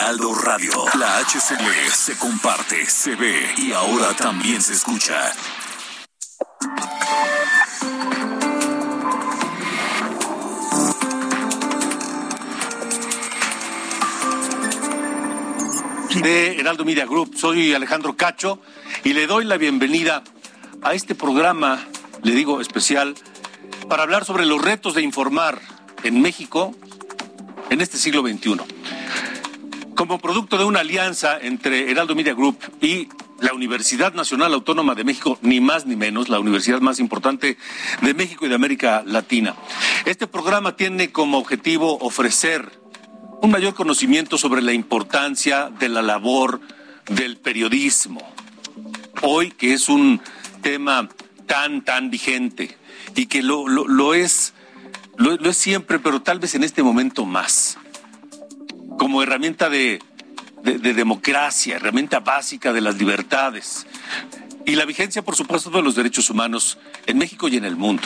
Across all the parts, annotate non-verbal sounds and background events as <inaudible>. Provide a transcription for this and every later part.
Heraldo Radio. La HCL se comparte, se ve y ahora también se escucha. de Heraldo Media Group. Soy Alejandro Cacho y le doy la bienvenida a este programa, le digo especial, para hablar sobre los retos de informar en México en este siglo XXI. Como producto de una alianza entre Heraldo Media Group y la Universidad Nacional Autónoma de México, ni más ni menos, la universidad más importante de México y de América Latina. Este programa tiene como objetivo ofrecer un mayor conocimiento sobre la importancia de la labor del periodismo. Hoy, que es un tema tan, tan vigente y que lo, lo, es, lo, es siempre, pero tal vez en este momento más, como herramienta de, de, democracia, herramienta básica de las libertades y la vigencia, por supuesto, de los derechos humanos en México y en el mundo.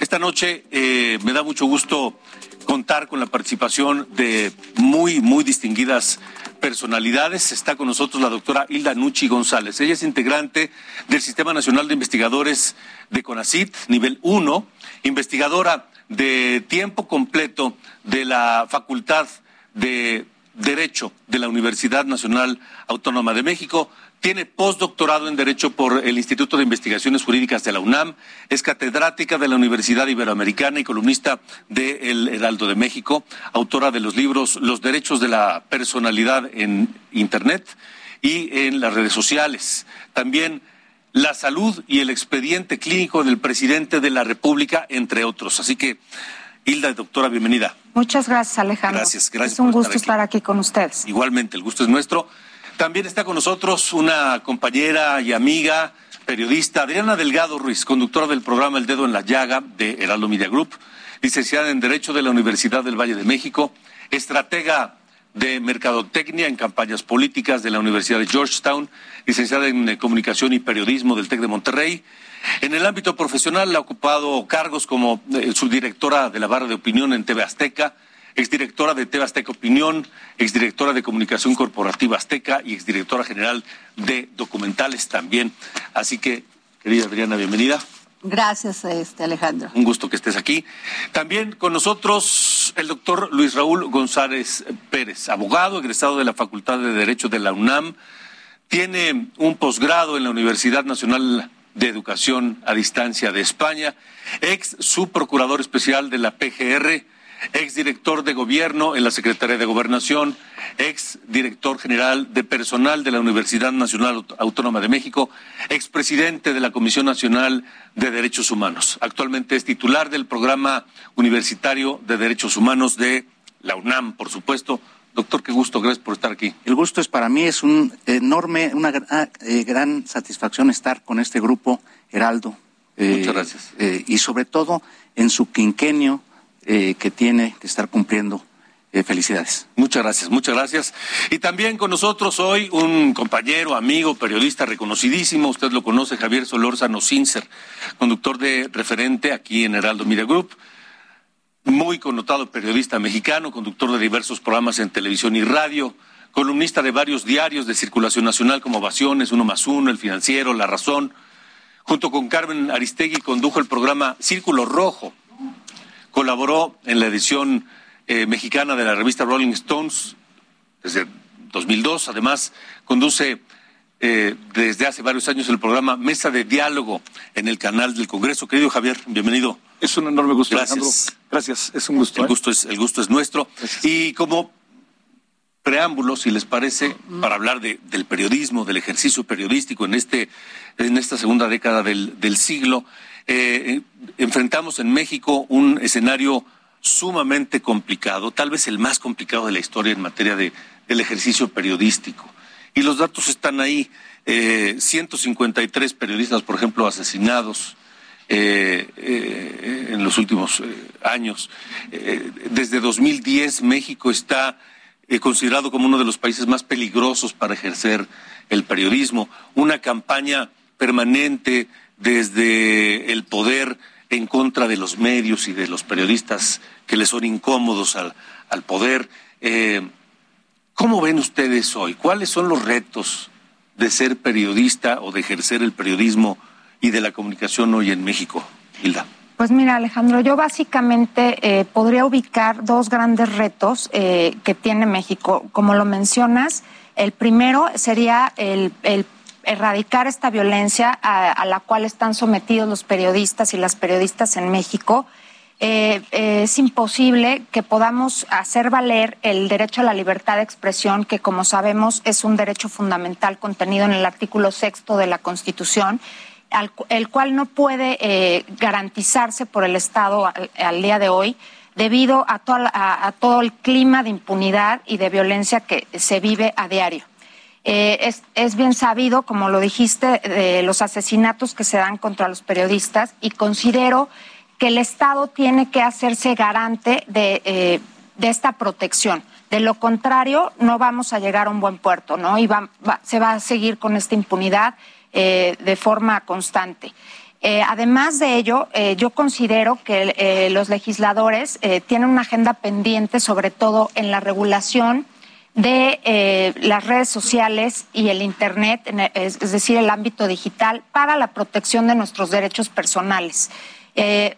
Esta noche eh, me da mucho gusto contar con la participación de muy, muy distinguidas personalidades. Está con nosotros la doctora Hilda Nucci González. Ella es integrante del Sistema Nacional de Investigadores de CONACIT, nivel 1, investigadora de tiempo completo de la Facultad de Derecho de la Universidad Nacional Autónoma de México. Tiene postdoctorado en Derecho por el Instituto de Investigaciones Jurídicas de la UNAM. Es catedrática de la Universidad Iberoamericana y columnista de El Heraldo de México. Autora de los libros Los Derechos de la Personalidad en Internet y en las redes sociales. También la salud y el expediente clínico del presidente de la República, entre otros. Así que, Hilda, doctora, bienvenida. Muchas gracias, Alejandro. Gracias, gracias. Es un gusto estar aquí con ustedes. Igualmente, el gusto es nuestro. También está con nosotros una compañera y amiga, periodista, Adriana Delgado Ruiz, conductora del programa El Dedo en la Llaga de Heraldo Media Group, licenciada en Derecho de la Universidad del Valle de México, estratega de Mercadotecnia en campañas políticas de la Universidad de Georgetown, licenciada en eh, Comunicación y Periodismo del TEC de Monterrey. En el ámbito profesional ha ocupado cargos como eh, subdirectora de la barra de opinión en TV Azteca, exdirectora de TV Azteca Opinión, exdirectora de Comunicación Corporativa Azteca y exdirectora general de documentales también. Así que, querida Adriana, bienvenida. Gracias, este, Alejandro. Un gusto que estés aquí. También con nosotros el doctor Luis Raúl González Pérez, abogado, egresado de la Facultad de Derecho de la UNAM. Tiene un posgrado en la Universidad Nacional de Educación a Distancia de España, ex subprocurador especial de la PGR exdirector de gobierno en la Secretaría de Gobernación, ex director general de personal de la Universidad Nacional Autónoma de México, expresidente de la Comisión Nacional de Derechos Humanos. Actualmente es titular del programa universitario de Derechos Humanos de la UNAM, por supuesto. Doctor, qué gusto, gracias por estar aquí. El gusto es para mí, es un enorme, una ah, eh, gran satisfacción estar con este grupo Heraldo. Muchas gracias. Eh, y sobre todo en su quinquenio eh, que tiene que estar cumpliendo. Eh, felicidades. Muchas gracias, muchas gracias. Y también con nosotros hoy un compañero, amigo, periodista reconocidísimo, usted lo conoce, Javier Solórzano Sincer, conductor de referente aquí en Heraldo Media Group, muy connotado periodista mexicano, conductor de diversos programas en televisión y radio, columnista de varios diarios de circulación nacional como Ovaciones, Uno más Uno, El Financiero, La Razón. Junto con Carmen Aristegui condujo el programa Círculo Rojo, Colaboró en la edición eh, mexicana de la revista Rolling Stones desde 2002. Además, conduce eh, desde hace varios años el programa Mesa de Diálogo en el canal del Congreso. Querido Javier, bienvenido. Es un enorme gusto. Gracias. Gracias, es un gusto. El, ¿eh? gusto, es, el gusto es nuestro. Y como preámbulo, si les parece, para hablar de, del periodismo, del ejercicio periodístico en, este, en esta segunda década del, del siglo, eh, enfrentamos en México un escenario sumamente complicado, tal vez el más complicado de la historia en materia de, del ejercicio periodístico. Y los datos están ahí. Eh, 153 periodistas, por ejemplo, asesinados eh, eh, en los últimos eh, años. Desde 2010 México está considerado como uno de los países más peligrosos para ejercer el periodismo. Una campaña permanente desde el poder en contra de los medios y de los periodistas que le son incómodos al, al poder. ¿Cómo ven ustedes hoy? ¿Cuáles son los retos de ser periodista o de ejercer el periodismo y de la comunicación hoy en México, Hilda? Pues mira, Alejandro, yo básicamente eh, podría ubicar dos grandes retos eh, que tiene México. Como lo mencionas, el primero sería el, erradicar esta violencia a, a, la cual están sometidos los periodistas y las periodistas en México. Eh, eh, es imposible que podamos hacer valer el derecho a la libertad de expresión, que como sabemos es un derecho fundamental contenido en el artículo sexto de la Constitución, el cual no puede eh, garantizarse por el Estado al, día de hoy debido a, a, todo el clima de impunidad y de violencia que se vive a diario. Eh, es, bien sabido, como lo dijiste, de los asesinatos que se dan contra los periodistas y considero que el Estado tiene que hacerse garante de, eh, esta protección. De lo contrario, no vamos a llegar a un buen puerto, ¿no? Y va, se va a seguir con esta impunidad eh, de forma constante. Eh, además de ello, eh, yo considero que los legisladores tienen una agenda pendiente, sobre todo en la regulación de las redes sociales y el Internet, es, es, decir, el ámbito digital, para la protección de nuestros derechos personales.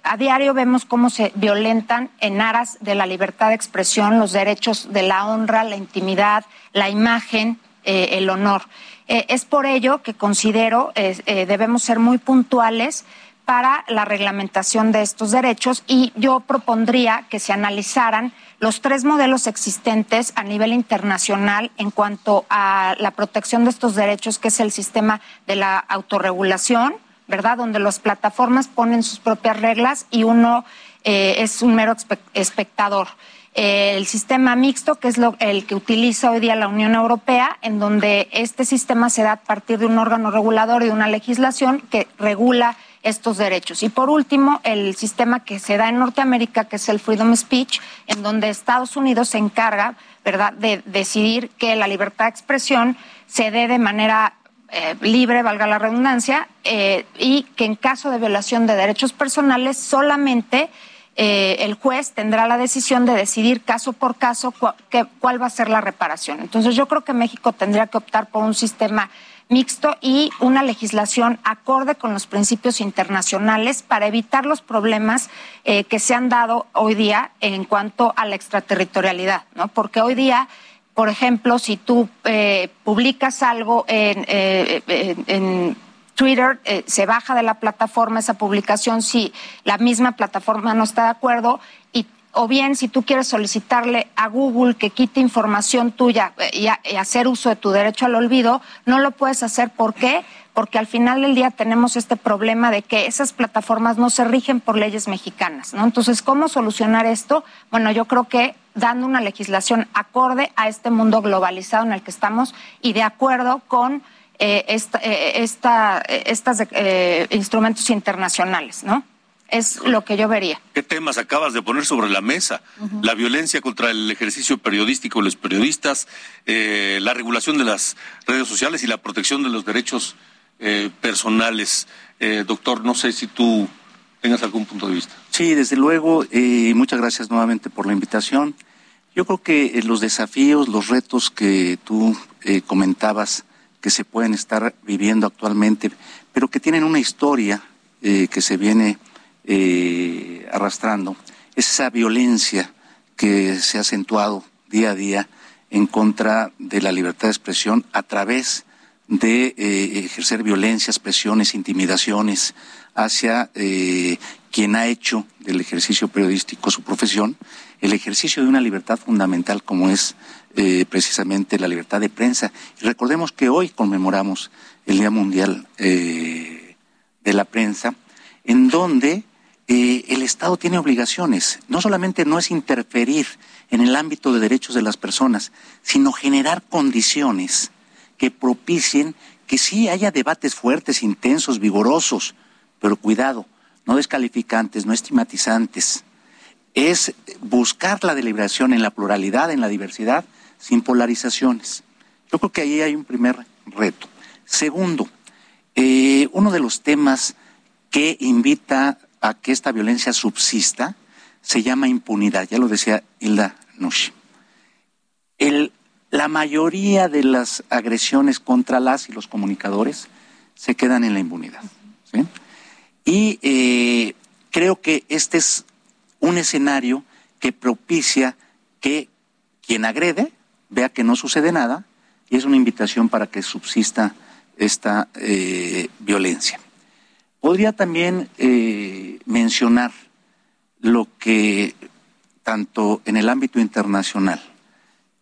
A diario vemos cómo se violentan en aras de la libertad de expresión los derechos de la honra, la intimidad, la imagen, el honor. Eh, es por ello que considero eh, debemos ser muy puntuales para la reglamentación de estos derechos y yo propondría que se analizaran los tres modelos existentes a nivel internacional en cuanto a la protección de estos derechos, que es el sistema de la autorregulación, ¿verdad? Donde las plataformas ponen sus propias reglas y uno eh, es un mero espectador. El sistema mixto, que es lo, el que utiliza hoy día la Unión Europea, en donde este sistema se da a partir de un órgano regulador y de una legislación que regula estos derechos. Y por último, el sistema que se da en Norteamérica, que es el Freedom Speech, en donde Estados Unidos se encarga, ¿verdad?, de decidir que la libertad de expresión se dé de manera eh, libre, valga la redundancia, eh, y que en caso de violación de derechos personales solamente eh, el juez tendrá la decisión de decidir caso por caso cu que, cuál va a ser la reparación. Entonces yo creo que México tendría que optar por un sistema mixto y una legislación acorde con los principios internacionales para evitar los problemas eh, que se han dado hoy día en cuanto a la extraterritorialidad, ¿no? Porque hoy día por ejemplo, si tú eh, publicas algo en, eh, en, en Twitter, eh, se baja de la plataforma esa publicación si la misma plataforma no está de acuerdo y o bien si tú quieres solicitarle a Google que quite información tuya y, a, hacer uso de tu derecho al olvido, no lo puedes hacer. ¿Por qué? Porque al final del día tenemos este problema de que esas plataformas no se rigen por leyes mexicanas, ¿no? Entonces, ¿cómo solucionar esto? Bueno, yo creo que dando una legislación acorde a este mundo globalizado en el que estamos y de acuerdo con eh, esta, eh, esta, estos eh, instrumentos internacionales, ¿no? Es lo que yo vería. ¿Qué temas acabas de poner sobre la mesa? Uh -huh. La violencia contra el ejercicio periodístico de los periodistas, eh, la regulación de las redes sociales y la protección de los derechos eh, personales. Eh, doctor, no sé si tú tengas algún punto de vista. Sí, desde luego. Eh, muchas gracias nuevamente por la invitación. Yo creo que eh, los desafíos, los retos que tú eh, comentabas que se pueden estar viviendo actualmente, pero que tienen una historia eh, que se viene eh, arrastrando, es esa violencia que se ha acentuado día a día en contra de la libertad de expresión a través de eh, ejercer violencias, presiones, intimidaciones hacia eh, quien ha hecho del ejercicio periodístico su profesión, el ejercicio de una libertad fundamental como es eh, precisamente la libertad de prensa. Y recordemos que hoy conmemoramos el Día Mundial eh, de la Prensa, en donde eh, el Estado tiene obligaciones. No solamente no es interferir en el ámbito de derechos de las personas, sino generar condiciones que propicien que sí haya debates fuertes, intensos, vigorosos, pero cuidado, no descalificantes, no estigmatizantes. Es buscar la deliberación en la pluralidad, en la diversidad, sin polarizaciones. Yo creo que ahí hay un primer reto. Segundo, eh, uno de los temas que invita a que esta violencia subsista se llama impunidad, ya lo decía Hilda Nushi. la mayoría de las agresiones contra las y los comunicadores se quedan en la impunidad. Y eh, creo que este es un escenario que propicia que quien agrede vea que no sucede nada y es una invitación para que subsista esta eh, violencia. Podría también eh, mencionar lo que tanto en el ámbito internacional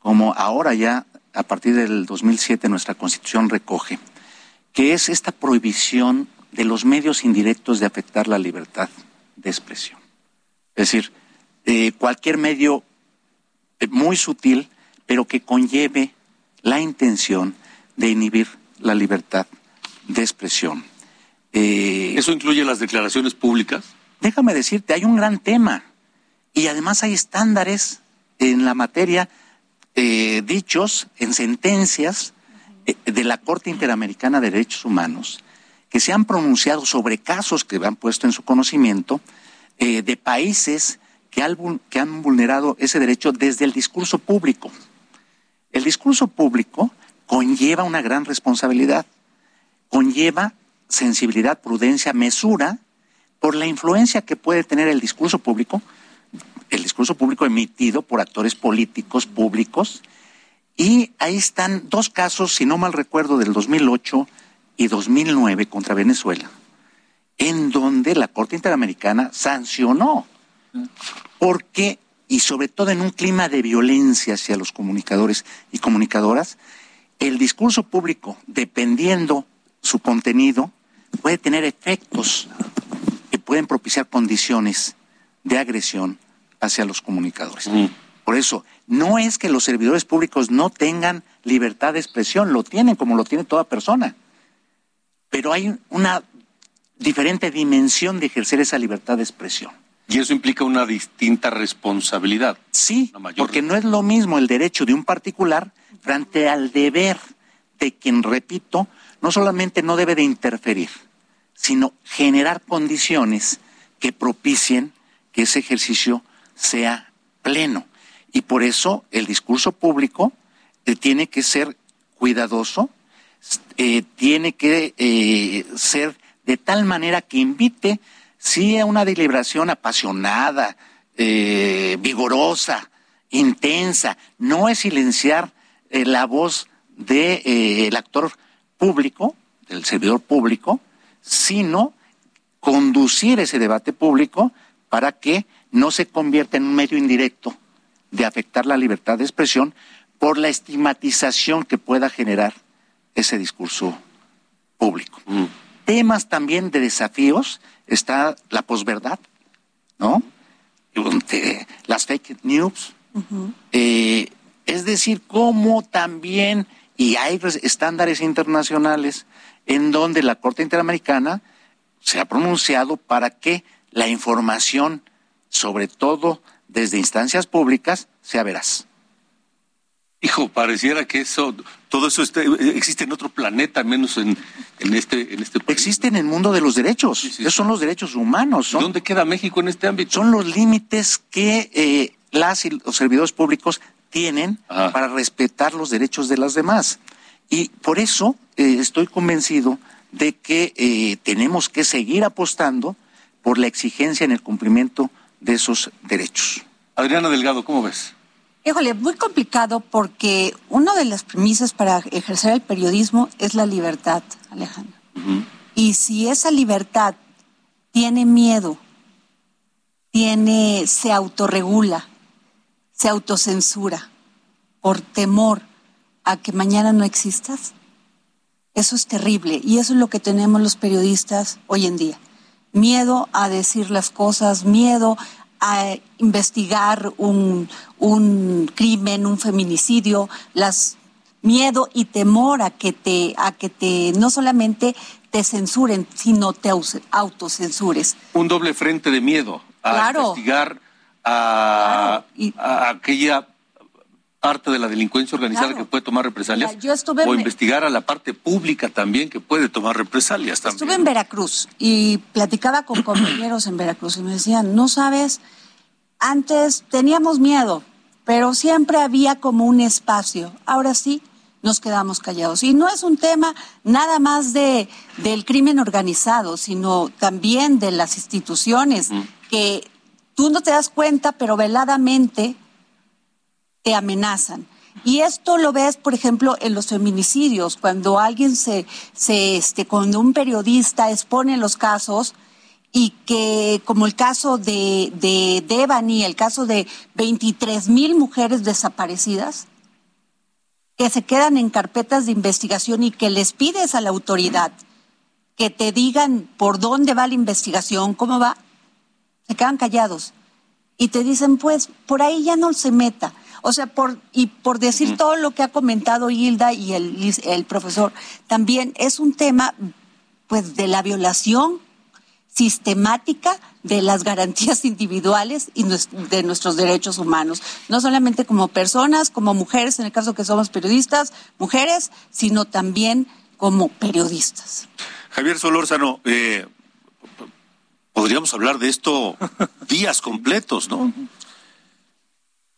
como ahora ya a partir del 2007 nuestra Constitución recoge, que es esta prohibición de los medios indirectos de afectar la libertad de expresión. Es decir, eh, cualquier medio muy sutil, pero que conlleve la intención de inhibir la libertad de expresión. Eh, ¿Eso incluye las declaraciones públicas? Déjame decirte, hay un gran tema y además hay estándares en la materia eh, dichos en sentencias eh, de la Corte Interamericana de Derechos Humanos que se han pronunciado sobre casos que han puesto en su conocimiento de países que han vulnerado ese derecho desde el discurso público. El discurso público conlleva una gran responsabilidad, conlleva sensibilidad, prudencia, mesura por la influencia que puede tener el discurso público, el discurso público emitido por actores políticos públicos. Y ahí están dos casos, si no mal recuerdo, del 2008 y 2009 contra Venezuela, en donde la Corte Interamericana sancionó, porque, y sobre todo en un clima de violencia hacia los comunicadores y comunicadoras, el discurso público, dependiendo su contenido, puede tener efectos que pueden propiciar condiciones de agresión hacia los comunicadores. Por eso, no es que los servidores públicos no tengan libertad de expresión, lo tienen como lo tiene toda persona. Pero hay una diferente dimensión de ejercer esa libertad de expresión. Y eso implica una distinta responsabilidad. Sí, porque no es lo mismo el derecho de un particular frente al deber de quien, repito, no solamente no debe de interferir, sino generar condiciones que propicien que ese ejercicio sea pleno. Y por eso el discurso público eh, tiene que ser cuidadoso, eh, tiene que eh, ser de tal manera que invite, sí, una deliberación apasionada, vigorosa, intensa, no es silenciar la voz del actor público, del servidor público, sino conducir ese debate público para que no se convierta en un medio indirecto de afectar la libertad de expresión por la estigmatización que pueda generar ese discurso público. Mm. Temas también de desafíos está la posverdad, ¿no? Las fake news. Eh, es decir, cómo también, y hay estándares internacionales en donde la Corte Interamericana se ha pronunciado para que la información, sobre todo desde instancias públicas, sea veraz. Hijo, pareciera que eso, todo eso existe en otro planeta, menos en, este, en este país. Existe en el mundo de los derechos. Esos son los derechos humanos. ¿Dónde queda México en este ámbito? Son los límites que eh, las y los servidores públicos tienen para respetar los derechos de las demás. Y por eso eh, estoy convencido de que eh, tenemos que seguir apostando por la exigencia en el cumplimiento de esos derechos. Adriana Delgado, ¿cómo ves? Híjole, muy complicado porque una de las premisas para ejercer el periodismo es la libertad, Alejandro. Y si esa libertad tiene miedo, tiene, se autorregula, se autocensura por temor a que mañana no existas, eso es terrible y eso es lo que tenemos los periodistas hoy en día. miedo a decir las cosas, miedo a investigar un, un crimen, un feminicidio, las miedo y temor a que te, a que te no solamente te censuren, sino te autocensures. Un doble frente de miedo a investigar a, a aquella parte de la delincuencia organizada que puede tomar represalias o investigar a la parte pública también que puede tomar represalias también. Estuve en Veracruz y platicaba con compañeros en Veracruz y me decían, no sabes, antes teníamos miedo, pero siempre había como un espacio. Ahora sí, nos quedamos callados. Y no es un tema nada más de, del crimen organizado, sino también de las instituciones que tú no te das cuenta, pero veladamente te amenazan. Y esto lo ves, por ejemplo, en los feminicidios, cuando alguien se, se este, cuando un periodista expone los casos y que, como el caso de, de Devani, el caso de 23 mil mujeres desaparecidas, que se quedan en carpetas de investigación y que les pides a la autoridad que te digan por dónde va la investigación, cómo va, se quedan callados y te dicen, pues, por ahí ya no se meta. O sea, por, y por decir todo lo que ha comentado Hilda y el, el profesor, también es un tema pues de la violación sistemática de las garantías <laughs> individuales y de nuestros derechos humanos, no solamente como personas, como mujeres, en el caso que somos periodistas, mujeres, sino también como periodistas. Javier Solórzano, eh, podríamos hablar de esto <laughs> días completos, ¿no?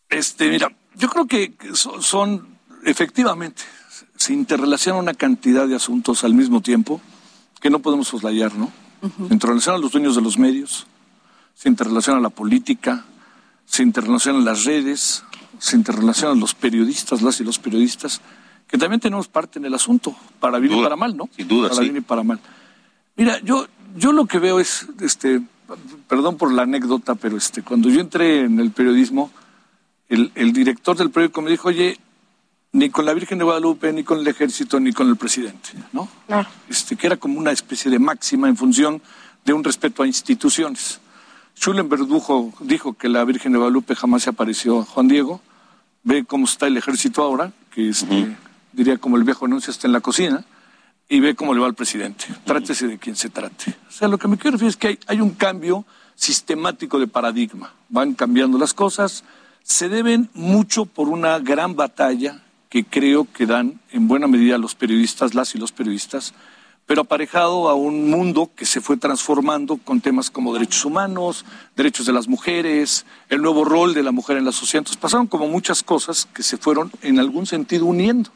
Este, mira, yo creo que son, efectivamente, se interrelacionan una cantidad de asuntos al mismo tiempo que no podemos soslayar, ¿no? Se interrelacionan los dueños de los medios, se interrelaciona la política, se interrelacionan las redes, se interrelacionan los periodistas, las y los periodistas, que también tenemos parte en el asunto, para bien y para mal, ¿no? Sin duda, Para bien y para mal. Mira, yo, yo lo que veo es, este, perdón por la anécdota, pero este, cuando yo entré en el periodismo, el, el, director del periódico me dijo, oye, ni con la Virgen de Guadalupe, ni con el ejército, ni con el presidente, ¿no? Claro. Este, que era como una especie de máxima en función de un respeto a instituciones. Schulenberg dijo, dijo que la Virgen de Guadalupe jamás se apareció a Juan Diego. Ve cómo está el ejército ahora, que este, diría como el viejo anuncio está en la cocina, y ve cómo le va al presidente. Trátese de quien se trate. O sea, lo que me quiero decir es que hay, hay un cambio sistemático de paradigma. Van cambiando las cosas, se deben mucho por una gran batalla que creo que dan en buena medida los periodistas, las y los periodistas, pero aparejado a un mundo que se fue transformando con temas como derechos humanos, derechos de las mujeres, el nuevo rol de la mujer en la sociedad. Entonces pasaron como muchas cosas que se fueron en algún sentido uniendo.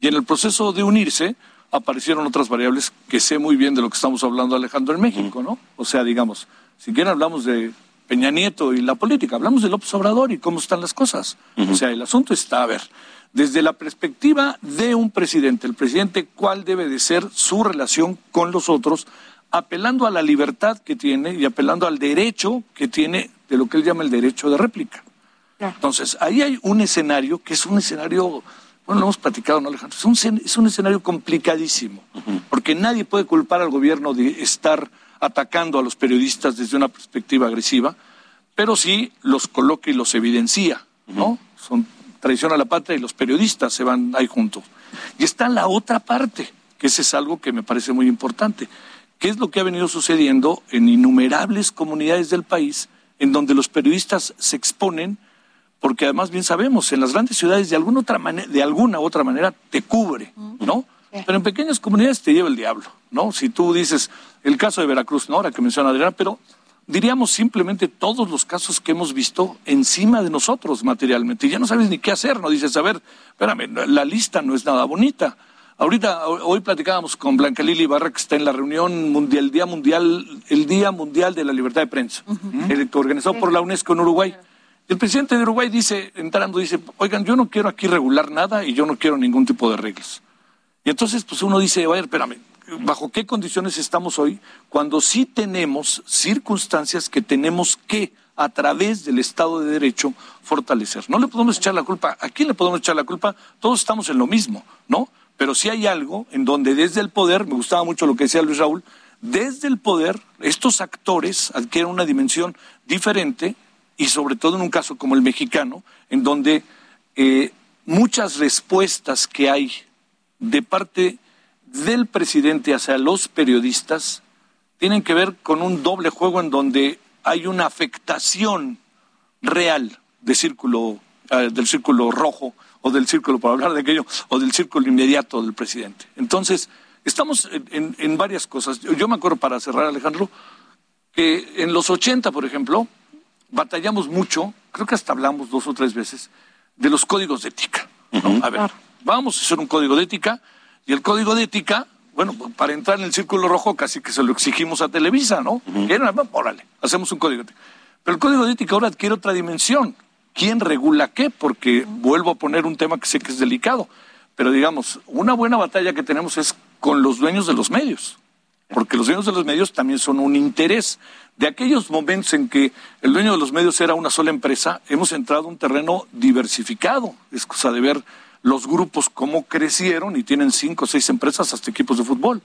Y en el proceso de unirse aparecieron otras variables que sé muy bien de lo que estamos hablando, Alejandro, en México, ¿no? O sea, digamos, si quieren hablamos de Peña Nieto y la política, hablamos de López Obrador y cómo están las cosas. O sea, el asunto está, a ver, desde la perspectiva de un presidente, el presidente, cuál debe de ser su relación con los otros, apelando a la libertad que tiene y apelando al derecho que tiene de lo que él llama el derecho de réplica. Entonces, ahí hay un escenario que es un escenario, bueno, lo hemos platicado, ¿no, Alejandro? Es un, es un escenario complicadísimo, porque nadie puede culpar al gobierno de estar atacando a los periodistas desde una perspectiva agresiva, pero sí los coloca y los evidencia, ¿no? Son traición a la patria y los periodistas se van ahí juntos. Y está la otra parte, que ese es algo que me parece muy importante. ¿Qué es lo que ha venido sucediendo en innumerables comunidades del país en donde los periodistas se exponen? Porque además bien sabemos, en las grandes ciudades de alguna otra manera, de alguna u otra manera te cubre, ¿no? Pero en pequeñas comunidades te lleva el diablo, ¿no? Si tú dices el caso de Veracruz, ¿no? Ahora que menciona Adriana, pero diríamos simplemente todos los casos que hemos visto encima de nosotros materialmente. Y ya no sabes ni qué hacer, no dices, a ver, espérame, la lista no es nada bonita. Ahorita, hoy platicábamos con Blanca Lili Barra, que está en la reunión mundial, el Día Mundial, el Día Mundial de la Libertad de Prensa, organizado por la UNESCO en Uruguay. El presidente de Uruguay dice, entrando, dice, oigan, yo no quiero aquí regular nada y yo no quiero ningún tipo de reglas. Y entonces, pues uno dice, a ver, espérame, ¿bajo qué condiciones estamos hoy? Cuando sí tenemos circunstancias que tenemos que, a través del Estado de Derecho, fortalecer. No le podemos echar la culpa. ¿A quién le podemos echar la culpa? Todos estamos en lo mismo, ¿no? Pero si hay algo en donde desde el poder, me gustaba mucho lo que decía Luis Raúl, desde el poder, estos actores adquieren una dimensión diferente y sobre todo en un caso como el mexicano, en donde eh, muchas respuestas que hay de parte del presidente hacia los periodistas tienen que ver con un doble juego en donde hay una afectación real de círculo, eh, del círculo rojo o del círculo, para hablar de aquello, o del círculo inmediato del presidente. Entonces, estamos en, varias cosas. Yo, me acuerdo, para cerrar, Alejandro, que en los 80, por ejemplo, batallamos mucho, creo que hasta hablamos dos o tres veces, de los códigos de ética. A ver, vamos a hacer un código de ética, y el código de ética bueno, para entrar en el círculo rojo casi que se lo exigimos a Televisa, ¿no? órale, hacemos un código de ética. Pero el código de ética ahora adquiere otra dimensión. ¿Quién regula qué? Porque vuelvo a poner un tema que sé que es delicado. Pero digamos, una buena batalla que tenemos es con los dueños de los medios. Porque los dueños de los medios también son un interés. De aquellos momentos en que el dueño de los medios era una sola empresa, hemos entrado a un terreno diversificado. Es cosa de ver los grupos cómo crecieron y tienen cinco o seis empresas hasta equipos de fútbol.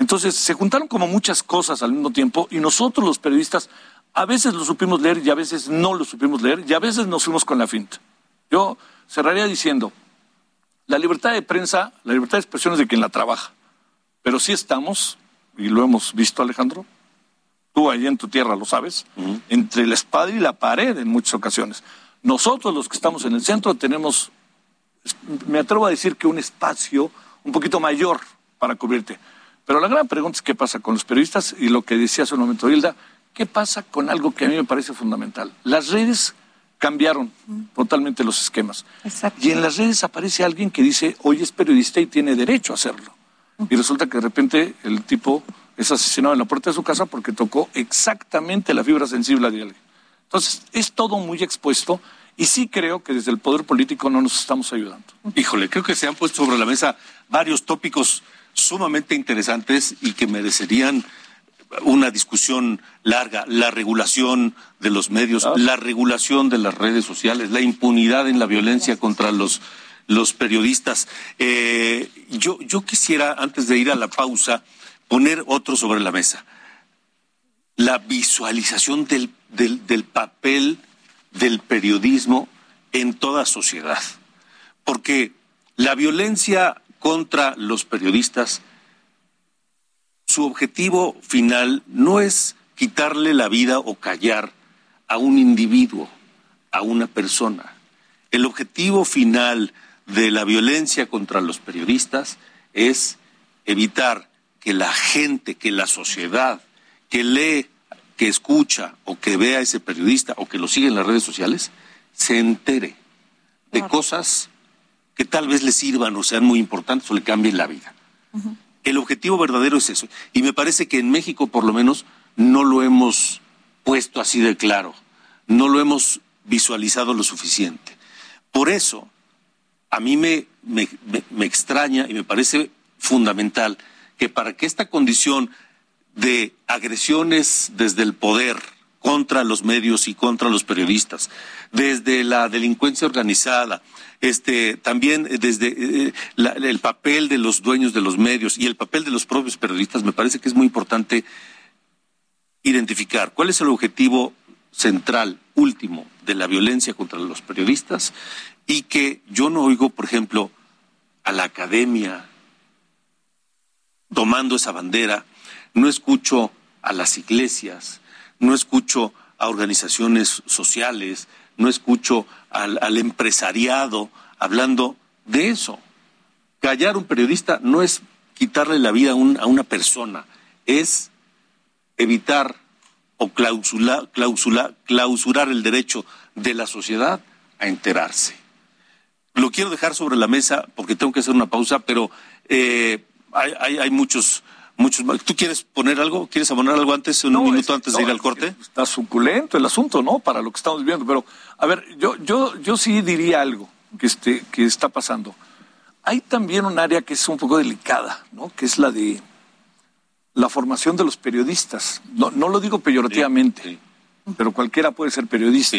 Entonces se juntaron como muchas cosas al mismo tiempo y nosotros los periodistas a veces lo supimos leer y a veces no lo supimos leer y a veces nos fuimos con la finta. Yo cerraría diciendo, la libertad de prensa, la libertad de expresión es de quien la trabaja, pero sí estamos, y lo hemos visto Alejandro, tú ahí en tu tierra lo sabes, entre la espada y la pared en muchas ocasiones. Nosotros los que estamos en el centro tenemos me atrevo a decir que un espacio un poquito mayor para cubrirte. Pero la gran pregunta es qué pasa con los periodistas y lo que decía hace un momento Hilda, ¿qué pasa con algo que a mí me parece fundamental? Las redes cambiaron totalmente los esquemas. Y en las redes aparece alguien que dice, hoy es periodista y tiene derecho a hacerlo. Y resulta que de repente el tipo es asesinado en la puerta de su casa porque tocó exactamente la fibra sensible de alguien. Entonces, es todo muy expuesto y sí creo que desde el poder político no nos estamos ayudando. Híjole, creo que se han puesto sobre la mesa varios tópicos sumamente interesantes y que merecerían una discusión larga, la regulación de los medios, la regulación de las redes sociales, la impunidad en la violencia contra los, los periodistas. Eh, yo, yo quisiera, antes de ir a la pausa, poner otro sobre la mesa. La visualización del, del, del papel del periodismo en toda sociedad. Porque la violencia contra los periodistas, su objetivo final no es quitarle la vida o callar a un individuo, a una persona. El objetivo final de la violencia contra los periodistas es evitar que la gente, que la sociedad que lee que escucha o que vea a ese periodista o que lo sigue en las redes sociales se entere de cosas que tal vez le sirvan o sean muy importantes o le cambien la vida. El objetivo verdadero es eso. Y me parece que en México, por lo menos, no lo hemos puesto así de claro, no lo hemos visualizado lo suficiente. Por eso, a mí me, me extraña y me parece fundamental que para que esta condición de agresiones desde el poder contra los medios y contra los periodistas, desde la delincuencia organizada, este, también desde eh, el papel de los dueños de los medios y el papel de los propios periodistas, me parece que es muy importante identificar cuál es el objetivo central, último, de la violencia contra los periodistas y que yo no oigo, por ejemplo, a la academia tomando esa bandera no escucho a las iglesias, no escucho a organizaciones sociales, no escucho al, empresariado hablando de eso. Callar a un periodista no es quitarle la vida a, una persona, es evitar o clausurar el derecho de la sociedad a enterarse. Lo quiero dejar sobre la mesa porque tengo que hacer una pausa, pero eh, hay, muchos muchos ¿Tú quieres poner algo? ¿Quieres abonar algo antes, un minuto antes de ir al corte? Está suculento el asunto, ¿no? Para lo que estamos viendo. Pero, a ver, yo, yo, yo sí diría algo que, este, que está pasando. Hay también un área que es un poco delicada, ¿no? Que es la de la formación de los periodistas. No, no lo digo peyorativamente, pero cualquiera puede ser periodista.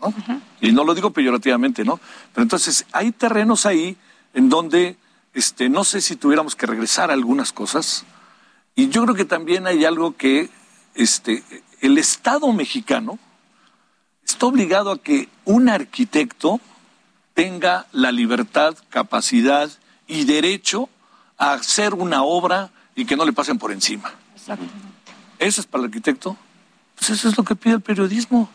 ¿no? Y no lo digo peyorativamente, ¿no? Pero entonces hay terrenos ahí en donde este, no sé si tuviéramos que regresar a algunas cosas Y yo creo que también hay algo que este, el Estado mexicano está obligado a que un arquitecto tenga la libertad, capacidad y derecho a hacer una obra y que no le pasen por encima. ¿Eso es para el arquitecto? Pues eso es lo que pide el periodismo.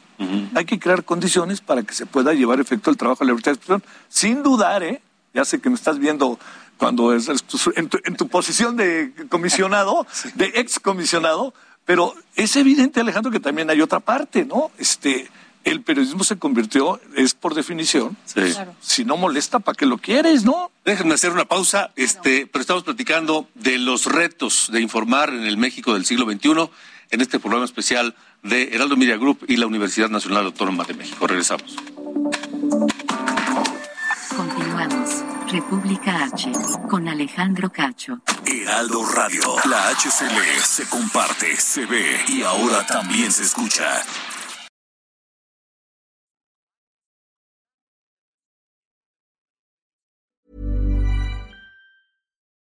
Hay que crear condiciones para que se pueda llevar efecto el trabajo de la libertad de expresión, sin dudar, ¿eh? Ya sé que me estás viendo cuando es en tu, posición de comisionado, <laughs> de ex comisionado, pero es evidente, Alejandro, que también hay otra parte, ¿no? Este, el periodismo se convirtió, es por definición, si no molesta, ¿para qué lo quieres, no? Déjenme hacer una pausa, este, pero estamos platicando de los retos de informar en el México del siglo XXI en este programa especial de Heraldo Media Group y la Universidad Nacional Autónoma de México. Regresamos. Continuamos. República H con Alejandro Cacho. Heraldo Radio. La HCL se comparte, se ve y ahora también se escucha.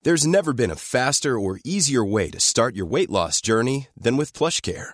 There's never been a faster or easier way to start your weight loss journey than with PlushCare.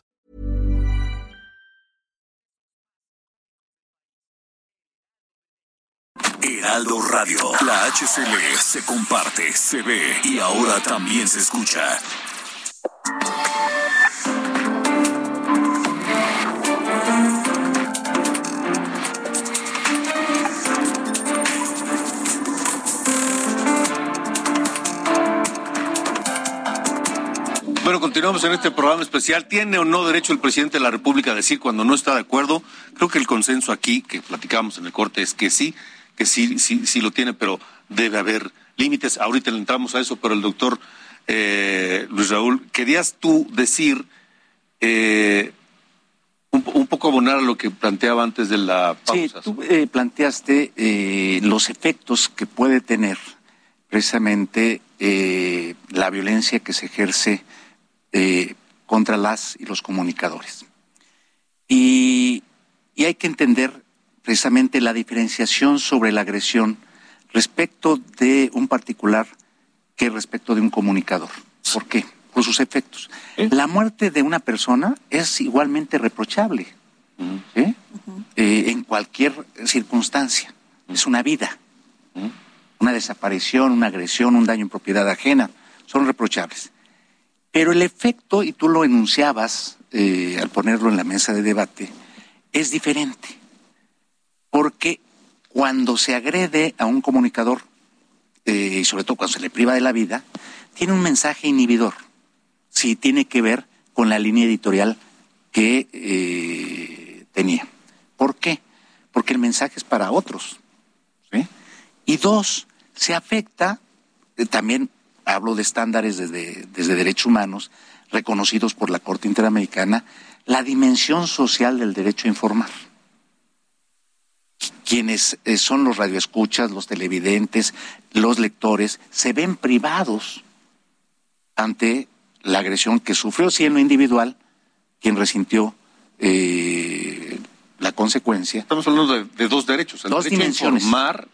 Heraldo Radio. La HCL se comparte, se ve y ahora también se escucha. Bueno, continuamos en este programa especial. ¿Tiene o no derecho el presidente de la República a decir cuando no está de acuerdo? Creo que el consenso aquí, que platicamos en el corte, es que sí, que sí, sí, sí lo tiene, pero debe haber límites. Ahorita le entramos a eso, pero el doctor eh, Luis Raúl, querías tú decir, eh, un, poco abonar a lo que planteaba antes de la pausa. Sí, tú eh, planteaste los efectos que puede tener precisamente la violencia que se ejerce contra las y los comunicadores. Y, y hay que entender precisamente la diferenciación sobre la agresión respecto de un particular que respecto de un comunicador. ¿Por qué? Por sus efectos. La muerte de una persona es igualmente reprochable ¿eh? Eh, en cualquier circunstancia. Es una vida. Una desaparición, una agresión, un daño en propiedad ajena, son reprochables. Pero el efecto, y tú lo enunciabas eh, al ponerlo en la mesa de debate, es diferente porque cuando se agrede a un comunicador, eh, y sobre todo cuando se le priva de la vida, tiene un mensaje inhibidor. Si tiene que ver con la línea editorial que eh, tenía. ¿Por qué? Porque el mensaje es para otros. Y dos, se afecta, eh, también hablo de estándares desde, desde derechos humanos, reconocidos por la Corte Interamericana, la dimensión social del derecho a informar quienes eh, son los radioescuchas, los televidentes, los lectores, se ven privados ante la agresión que sufrió, si en lo individual, quien resintió eh, la consecuencia. Estamos hablando de, dos derechos, el derecho a informar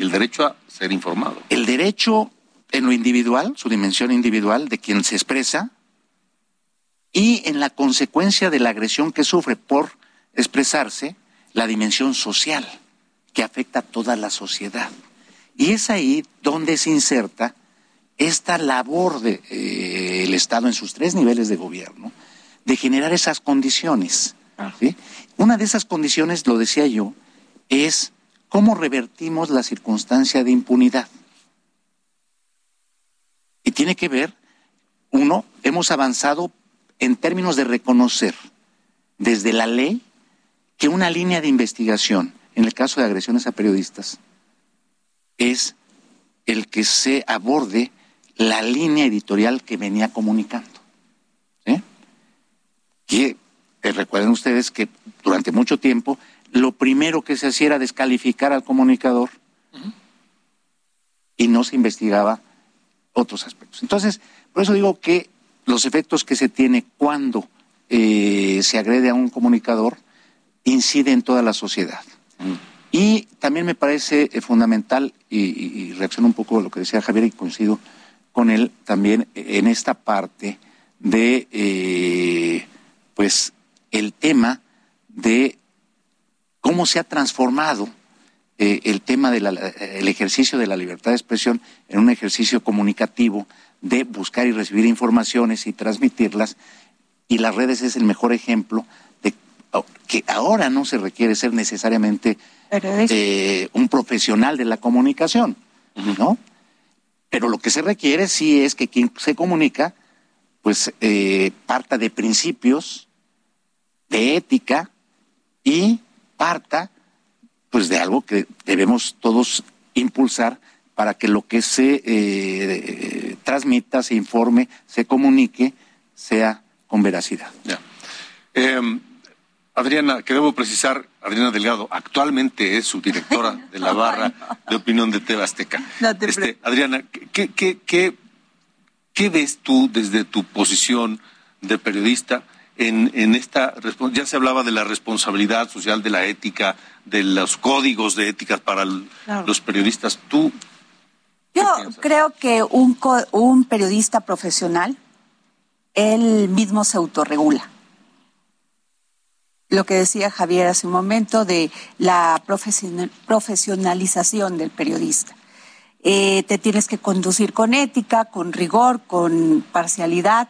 y el derecho a ser informado. El derecho en lo individual, su dimensión individual de quien se expresa, y en la consecuencia de la agresión que sufre por expresarse, la dimensión social que afecta a toda la sociedad. Y es ahí donde se inserta esta labor del de, eh, Estado en sus tres niveles de gobierno de generar esas condiciones. Ah. Una de esas condiciones, lo decía yo, es cómo revertimos la circunstancia de impunidad. Y tiene que ver, uno, hemos avanzado en términos de reconocer desde la ley que una línea de investigación, en el caso de agresiones a periodistas, es el que se aborde la línea editorial que venía comunicando. Que eh, recuerden ustedes que durante mucho tiempo lo primero que se hacía era descalificar al comunicador y no se investigaba otros aspectos. Entonces, por eso digo que los efectos que se tiene cuando eh, se agrede a un comunicador incide en toda la sociedad. Y también me parece eh, fundamental, y, reacciono un poco a lo que decía Javier y coincido con él también en esta parte de, eh, pues, el tema de cómo se ha transformado eh, el tema del ejercicio de la libertad de expresión en un ejercicio comunicativo de buscar y recibir informaciones y transmitirlas. Y las redes es el mejor ejemplo que ahora no se requiere ser necesariamente eh, un profesional de la comunicación, ¿no? Pero lo que se requiere sí es que quien se comunica, pues eh, parta de principios, de ética y parta, pues de algo que debemos todos impulsar para que lo que se eh, transmita, se informe, se comunique, sea con veracidad. Em, Adriana, que debo precisar, Adriana Delgado, actualmente es subdirectora <laughs> de la barra de opinión de TV Azteca. este, Adriana, ¿qué, qué, qué, qué ves tú desde tu posición de periodista en, en esta ya se hablaba de la responsabilidad social, de la ética, de los códigos de ética para los periodistas. ¿Tú yo creo que un, un periodista profesional, él mismo se autorregula lo que decía Javier hace un momento de la profesionalización del periodista. Eh, te tienes que conducir con ética, con rigor, con parcialidad.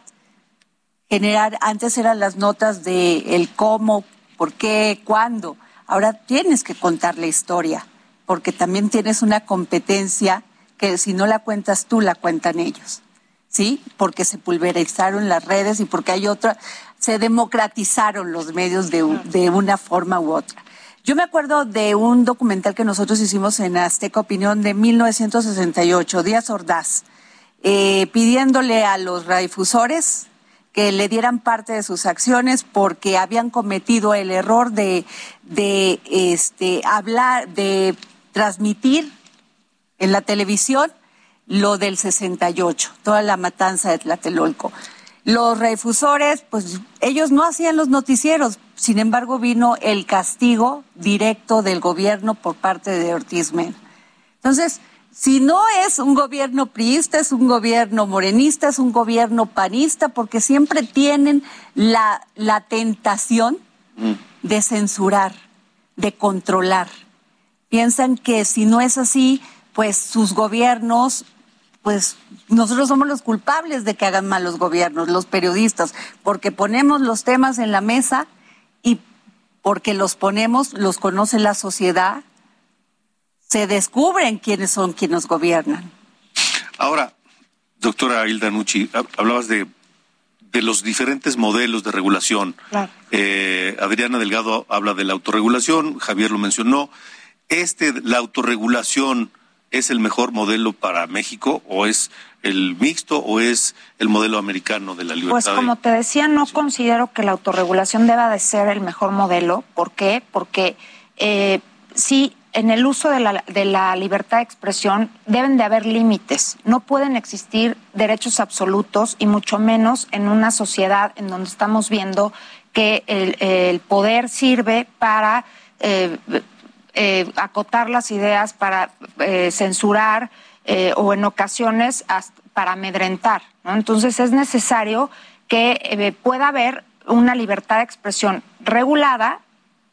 Generar, antes eran las notas de el cómo, por qué, cuándo. Ahora tienes que contar la historia, porque también tienes una competencia que si no la cuentas tú, la cuentan ellos. ¿Sí? Porque se pulverizaron las redes y porque hay otra, se democratizaron los medios de, una forma u otra. Yo me acuerdo de un documental que nosotros hicimos en Azteca Opinión de 1968, Díaz Ordaz, eh, pidiéndole a los radiodifusores que le dieran parte de sus acciones porque habían cometido el error de, de este, hablar, de transmitir en la televisión lo del 68, toda la matanza de Tlatelolco. Los refusores, pues ellos no hacían los noticieros, sin embargo vino el castigo directo del gobierno por parte de Ortiz Mena. Entonces, si no es un gobierno priista, es un gobierno morenista, es un gobierno panista, porque siempre tienen la, la tentación mm. de censurar, de controlar. Piensan que si no es así, pues sus gobiernos pues nosotros somos los culpables de que hagan mal los gobiernos, los periodistas, porque ponemos los temas en la mesa y porque los ponemos, los conoce la sociedad, se descubren quiénes son quienes gobiernan. Ahora, doctora Hilda Nucci, hablabas de, de los diferentes modelos de regulación. Eh, Adriana Delgado habla de la autorregulación, Javier lo mencionó. Este, la autorregulación es el mejor modelo para México o es el mixto o es el modelo americano de la libertad? Pues como te decía, no considero que la autorregulación deba de ser el mejor modelo. ¿Por qué? Porque eh, sí, en el uso de la, de la libertad de expresión deben de haber límites. No pueden existir derechos absolutos y mucho menos en una sociedad en donde estamos viendo que el, poder sirve para... Eh, eh, acotar las ideas, para eh, censurar eh, o en ocasiones para amedrentar. Entonces es necesario que pueda haber una libertad de expresión regulada,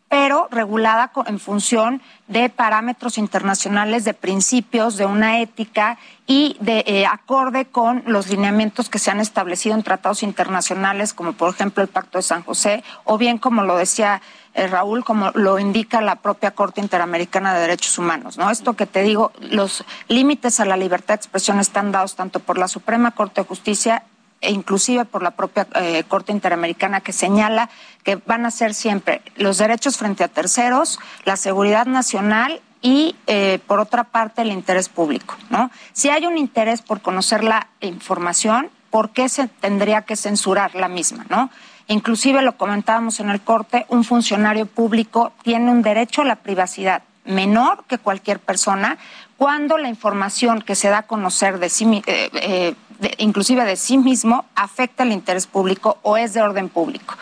pero regulada en función de parámetros internacionales, de principios, de una ética y de acorde con los lineamientos que se han establecido en tratados internacionales, como por ejemplo el Pacto de San José, o bien como lo decía eh, Raúl, como lo indica la propia Corte Interamericana de Derechos Humanos. ¿no? Esto que te digo, los límites a la libertad de expresión están dados tanto por la Suprema Corte de Justicia e inclusive por la propia eh, Corte Interamericana que señala que van a ser siempre los derechos frente a terceros, la seguridad nacional y, eh, por otra parte, el interés público. ¿no? Si hay un interés por conocer la información, ¿por qué se tendría que censurar la misma? ¿no? Inclusive lo comentábamos en el corte, un funcionario público tiene un derecho a la privacidad menor que cualquier persona cuando la información que se da a conocer de sí, eh, eh, inclusive de sí mismo, afecta el interés público o es de orden público.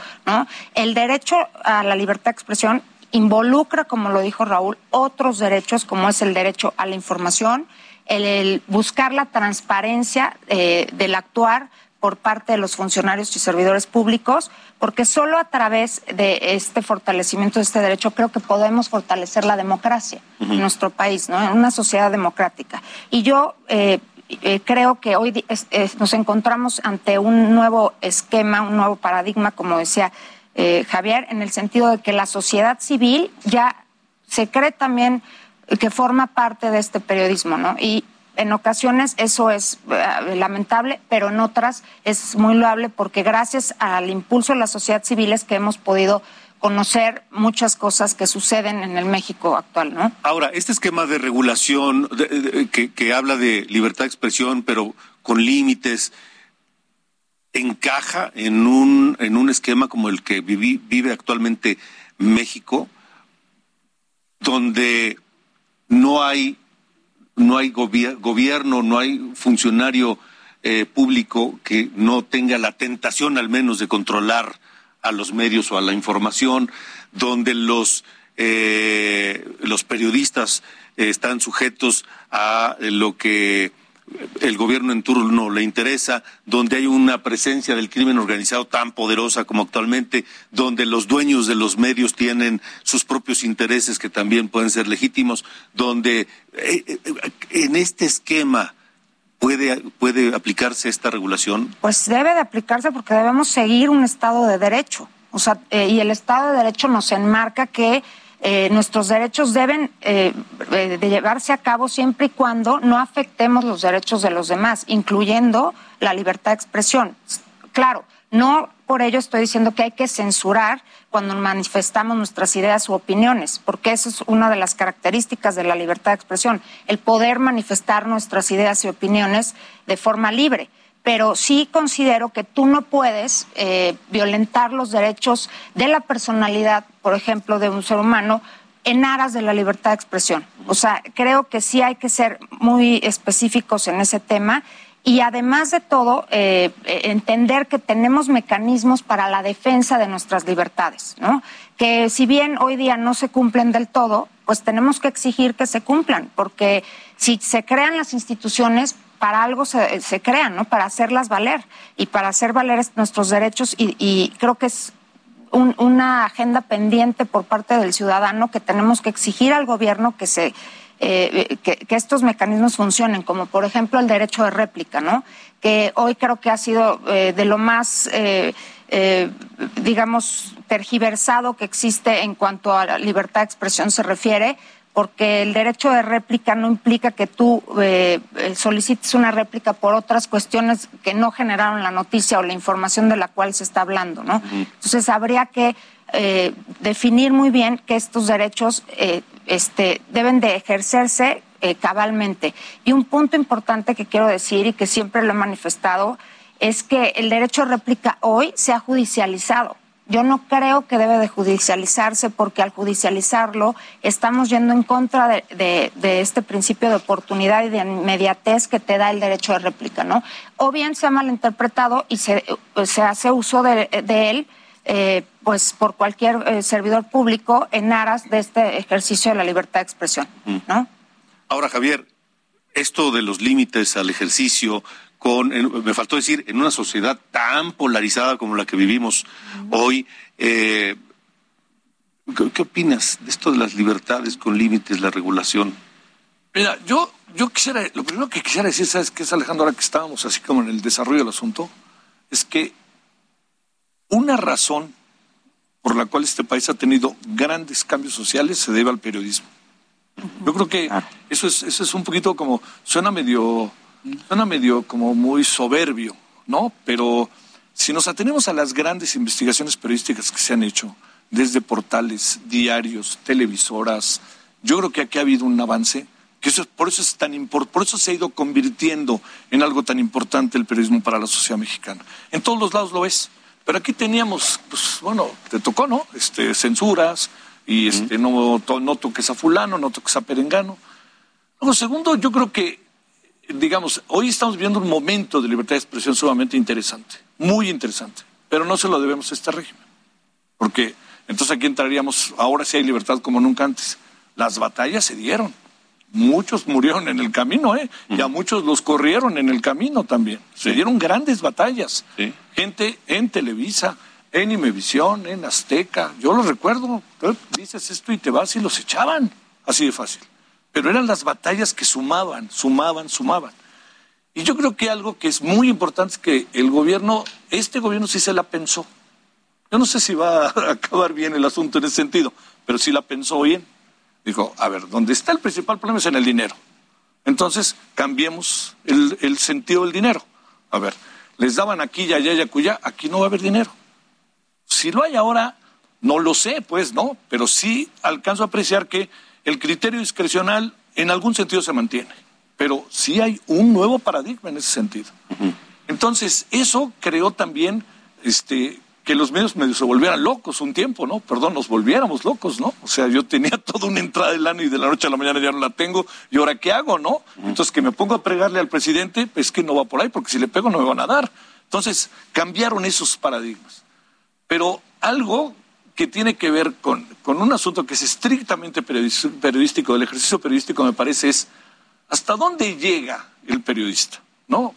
El derecho a la libertad de expresión involucra, como lo dijo Raúl, otros derechos, como es el derecho a la información, el, buscar la transparencia eh, del actuar por parte de los funcionarios y servidores públicos, porque solo a través de este fortalecimiento de este derecho creo que podemos fortalecer la democracia en nuestro país, ¿no? en una sociedad democrática. Y yo eh, eh, creo que hoy nos encontramos ante un nuevo esquema, un nuevo paradigma, como decía eh, Javier, en el sentido de que la sociedad civil ya se cree también que forma parte de este periodismo, ¿no? Y en ocasiones eso es eh, lamentable, pero en otras es muy loable porque gracias al impulso de la sociedad civil es que hemos podido conocer muchas cosas que suceden en el México actual, ¿no? Ahora, este esquema de regulación que, que, habla de libertad de expresión, pero con límites, encaja en un, en un esquema como el que vive actualmente México, donde no hay no hay gobierno, no hay funcionario eh, público que no tenga la tentación al menos de controlar a los medios o a la información, donde los, eh, los periodistas eh, están sujetos a lo que el gobierno en turno le interesa, donde hay una presencia del crimen organizado tan poderosa como actualmente, donde los dueños de los medios tienen sus propios intereses que también pueden ser legítimos, donde eh, eh, en este esquema puede, puede aplicarse esta regulación. Pues debe de aplicarse porque debemos seguir un Estado de Derecho. O sea, eh, y el Estado de Derecho nos enmarca que eh, nuestros derechos deben eh, de llevarse a cabo siempre y cuando no afectemos los derechos de los demás, incluyendo la libertad de expresión. Claro, no por ello estoy diciendo que hay que censurar cuando manifestamos nuestras ideas u opiniones, porque eso es una de las características de la libertad de expresión, el poder manifestar nuestras ideas y opiniones de forma libre pero sí considero que tú no puedes eh, violentar los derechos de la personalidad, por ejemplo, de un ser humano en aras de la libertad de expresión. O sea, creo que sí hay que ser muy específicos en ese tema y además de todo, eh, entender que tenemos mecanismos para la defensa de nuestras libertades, ¿no? Que si bien hoy día no se cumplen del todo, pues tenemos que exigir que se cumplan, porque si se crean las instituciones, para algo se, se, crean, ¿no? Para hacerlas valer y para hacer valer nuestros derechos y, creo que es una agenda pendiente por parte del ciudadano que tenemos que exigir al gobierno que se eh, que, estos mecanismos funcionen, como por ejemplo el derecho de réplica, ¿no? Que hoy creo que ha sido eh, de lo más eh, digamos, tergiversado que existe en cuanto a la libertad de expresión se refiere, porque el derecho de réplica no implica que tú eh, eh, solicites una réplica por otras cuestiones que no generaron la noticia o la información de la cual se está hablando, ¿no? Entonces habría que eh, definir muy bien que estos derechos este, deben de ejercerse cabalmente. Y un punto importante que quiero decir y que siempre lo he manifestado es que el derecho de réplica hoy se ha judicializado. Yo no creo que debe de judicializarse porque al judicializarlo estamos yendo en contra de, este principio de oportunidad y de inmediatez que te da el derecho de réplica, ¿no? O bien se ha malinterpretado y se, se hace uso de, él, eh, pues por cualquier eh, servidor público en aras de este ejercicio de la libertad de expresión, ¿no? Ahora, Javier, esto de los límites al ejercicio con, me faltó decir, en una sociedad tan polarizada como la que vivimos hoy. Eh, ¿qué, opinas de esto de las libertades con límites, la regulación? Mira, yo, yo quisiera, lo primero que quisiera decir, ¿sabes qué es, Alejandro? Ahora que estábamos así como en el desarrollo del asunto, es que una razón por la cual este país ha tenido grandes cambios sociales se debe al periodismo. Yo creo que eso es, eso es un poquito como, suena medio Suena medio como muy soberbio, ¿no? Pero si nos atenemos a las grandes investigaciones periodísticas que se han hecho, desde portales, diarios, televisoras, yo creo que aquí ha habido un avance, que eso, por, eso es tan por eso se ha ido convirtiendo en algo tan importante el periodismo para la sociedad mexicana. En todos los lados lo ves. Pero aquí teníamos, pues bueno, te tocó, ¿no? Este, censuras y este, no, to- no toques a fulano, no toques a perengano. Luego, segundo, yo creo que, digamos, hoy estamos viendo un momento de libertad de expresión sumamente interesante, muy interesante, pero no se lo debemos a este régimen. Porque entonces aquí entraríamos, ahora sí hay libertad como nunca antes. Las batallas se dieron. Muchos murieron en el camino, ¿eh? Y a muchos los corrieron en el camino también. Se dieron grandes batallas. Gente en Televisa, en Imevisión, en Azteca. Yo lo recuerdo. Dices esto y te vas y los echaban. Así de fácil. Pero eran las batallas que sumaban, sumaban, sumaban. Y yo creo que algo que es muy importante es que el gobierno, este gobierno sí se la pensó. Yo no sé si va a <laughs> acabar bien el asunto en ese sentido, pero sí la pensó bien. Dijo, a ver, donde está el principal problema es en el dinero. Entonces, cambiemos el, sentido del dinero. A ver, les daban aquí, ya, ya, cuya, aquí no va a haber dinero. Si lo hay ahora, no lo sé, pues, ¿no? Pero sí alcanzo a apreciar que el criterio discrecional en algún sentido se mantiene. Pero sí hay un nuevo paradigma en ese sentido. Entonces, eso creó también este, que los medios medio se volvieran locos un tiempo, ¿no? Perdón, nos volviéramos locos, ¿no? O sea, yo tenía <laughs> toda una entrada del año y de la noche a la mañana ya no la tengo. ¿Y ahora qué hago, no? Entonces, que me pongo a pregarle al presidente, pues que no va por ahí, porque si le pego no me van a dar. Entonces, cambiaron esos paradigmas. Pero algo que tiene que ver con, con un asunto que es estrictamente periodístico, del ejercicio periodístico, me parece, es hasta dónde llega el periodista, ¿no?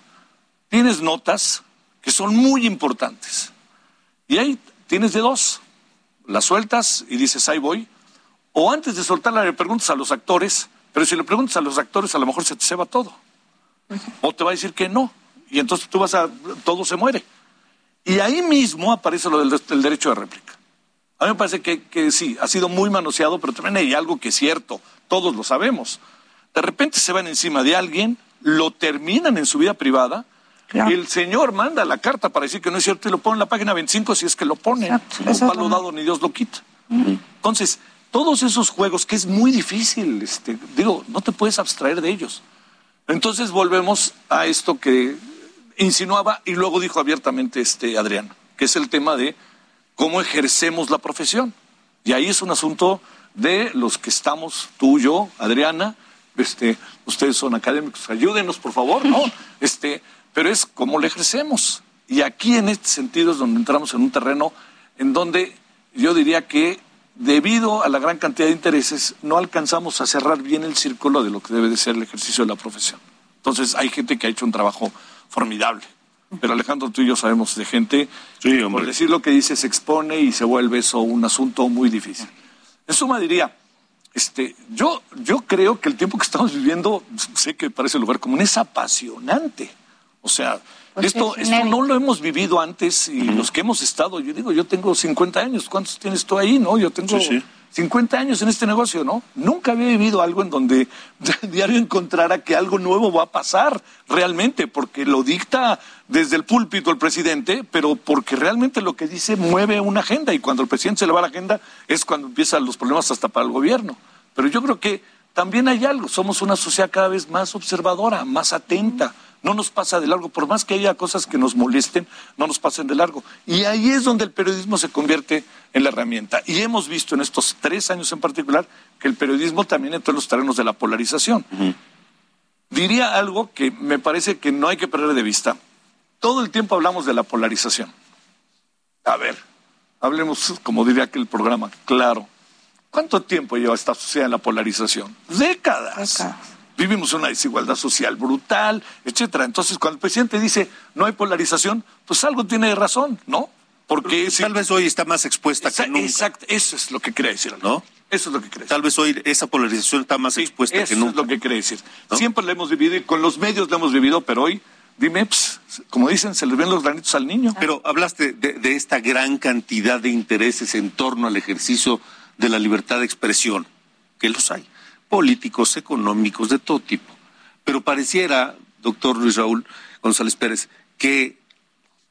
Tienes notas que son muy importantes. Y ahí tienes de dos. Las sueltas y dices, ahí voy. O antes de soltarla le preguntas a los actores, pero si le preguntas a los actores a lo mejor se te ceba todo. O te va a decir que no. Y entonces tú vas a, todo se muere. Y ahí mismo aparece lo del, del derecho de réplica. A mí me parece que, que sí, ha sido muy manoseado, pero también hay algo que es cierto, todos lo sabemos. De repente se van encima de alguien, lo terminan en su vida privada, y el señor manda la carta para decir que no es cierto y lo pone en la página 25 si es que lo pone. Exacto, No palo lo- dado ni Dios lo quita. Entonces, todos esos juegos que es muy difícil, este, digo, no te puedes abstraer de ellos. Entonces volvemos a esto que insinuaba y luego dijo abiertamente este Adrián, que es el tema de cómo ejercemos la profesión. Y ahí es un asunto de los que estamos, tú, yo, Adriana, este, ustedes son académicos, ayúdenos, por favor, ¿no? <laughs> Este, pero es cómo la ejercemos. Y aquí en este sentido es donde entramos en un terreno en donde yo diría que debido a la gran cantidad de intereses no alcanzamos a cerrar bien el círculo de lo que debe de ser el ejercicio de la profesión. Entonces hay gente que ha hecho un trabajo formidable. Pero Alejandro, tú y yo sabemos de gente que por decir lo que dice se expone y se vuelve eso un asunto muy difícil. En suma diría, este, yo, yo creo que el tiempo que estamos viviendo, sé que parece lugar común, es apasionante. O sea, Pues esto, es esto no lo hemos vivido antes y los que hemos estado, yo digo, yo tengo 50 años, ¿cuántos tienes tú ahí? No, yo tengo Sí, sí. 50 años en este negocio, ¿no? Nunca había vivido algo en donde <laughs> diario encontrara que algo nuevo va a pasar realmente, porque lo dicta desde el púlpito el presidente, pero porque realmente lo que dice mueve una agenda y cuando el presidente se le va la agenda es cuando empiezan los problemas hasta para el gobierno. Pero yo creo que también hay algo, somos una sociedad cada vez más observadora, más atenta, no nos pasa de largo, por más que haya cosas que nos molesten, no nos pasen de largo. Y ahí es donde el periodismo se convierte en la herramienta. Y hemos visto en estos tres años en particular que el periodismo también entró en los terrenos de la polarización. Diría algo que me parece que no hay que perder de vista. Todo el tiempo hablamos de la polarización. A ver, hablemos, como diría aquel programa, claro. ¿Cuánto tiempo lleva esta sociedad en la polarización? Décadas. Vivimos una desigualdad social brutal, etcétera. Entonces, cuando el presidente dice no hay polarización, pues algo tiene de razón, ¿no? Porque Tal vez hoy está más expuesta que nunca. Exacto, eso es lo que quiere decir, ¿no? Eso es lo que decir. Tal vez hoy esa polarización está más expuesta Eso que es nunca. lo que quiere decir. Siempre lo hemos vivido y con los medios lo hemos vivido, pero hoy, dime, ps, como dicen, se les ven los granitos al niño. Pero hablaste de, de esta gran cantidad de intereses en torno al ejercicio de la libertad de expresión, que los hay, políticos, económicos, de todo tipo. Pero pareciera, doctor Luis Raúl González Pérez, que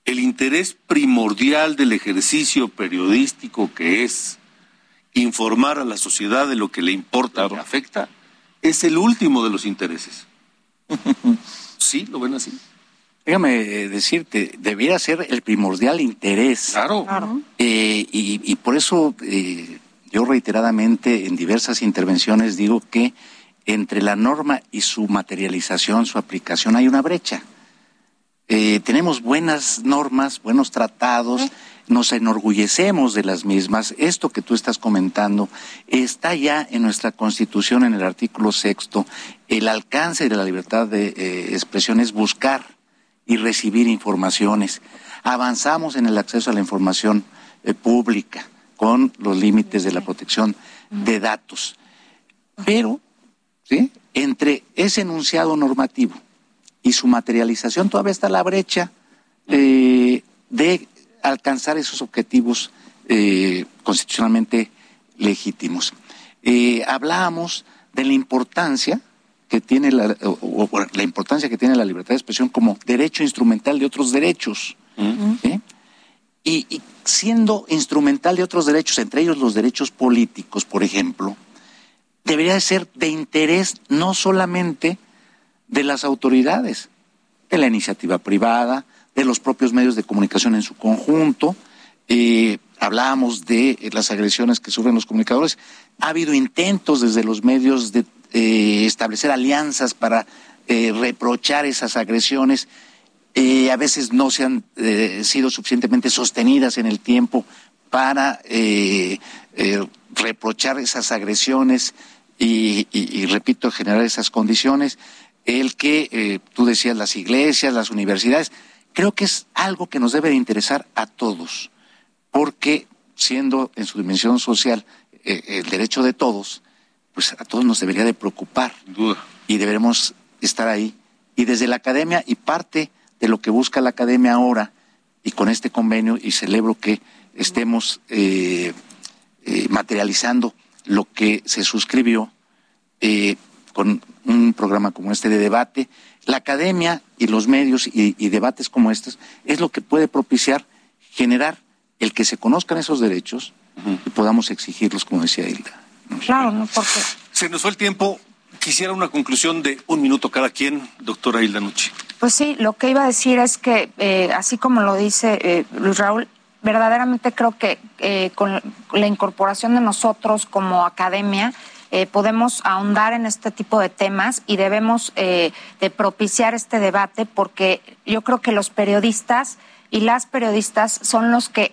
el interés primordial del ejercicio periodístico, que es informar a la sociedad de lo que le importa, le afecta, es el último de los intereses. <laughs> ¿Sí? ¿Lo ven así? Déjame eh, decirte, debiera ser el primordial interés. Claro. Eh, y, y por eso eh, yo reiteradamente en diversas intervenciones digo que entre la norma y su materialización, su aplicación, hay una brecha. Eh, tenemos buenas normas, buenos tratados, nos enorgullecemos de las mismas. Esto que tú estás comentando está ya en nuestra Constitución, en el artículo sexto. El alcance de la libertad de eh, expresión es buscar y recibir informaciones. Avanzamos en el acceso a la información eh, pública con los límites de la protección de datos. Pero, ¿sí? entre ese enunciado normativo y su materialización todavía está la brecha eh, de alcanzar esos objetivos eh, constitucionalmente legítimos. Eh, hablábamos de la importancia que tiene la, o, o la importancia que tiene la libertad de expresión como derecho instrumental de otros derechos. ¿sí? Y, y siendo instrumental de otros derechos, entre ellos los derechos políticos, por ejemplo, debería de ser de interés no solamente de las autoridades, de la iniciativa privada, de los propios medios de comunicación en su conjunto. Eh, hablábamos de las agresiones que sufren los comunicadores. Ha habido intentos desde los medios de eh, establecer alianzas para eh, reprochar esas agresiones. Eh, a veces no se han eh, sido suficientemente sostenidas en el tiempo para eh, eh, reprochar esas agresiones y, y, y, repito, generar esas condiciones. El que eh, tú decías, las iglesias, las universidades, creo que es algo que nos debe de interesar a todos, porque siendo en su dimensión social eh, el derecho de todos, pues a todos nos debería de preocupar Duda. y deberemos estar ahí. Y desde la academia, y parte de lo que busca la academia ahora, y con este convenio, y celebro que estemos eh, eh, materializando lo que se suscribió eh, con un programa como este de debate, la academia y los medios y, y, debates como estos es lo que puede propiciar generar el que se conozcan esos derechos uh -huh. y podamos exigirlos, como decía Hilda. Claro, no porque se nos fue el tiempo. Quisiera una conclusión de un minuto cada quien, doctora Hilda Nucci. Pues sí, lo que iba a decir es que, eh, así como lo dice eh, Luis Raúl, verdaderamente creo que eh, con la incorporación de nosotros como academia, podemos ahondar en este tipo de temas y debemos de propiciar este debate porque yo creo que los periodistas y las periodistas son los que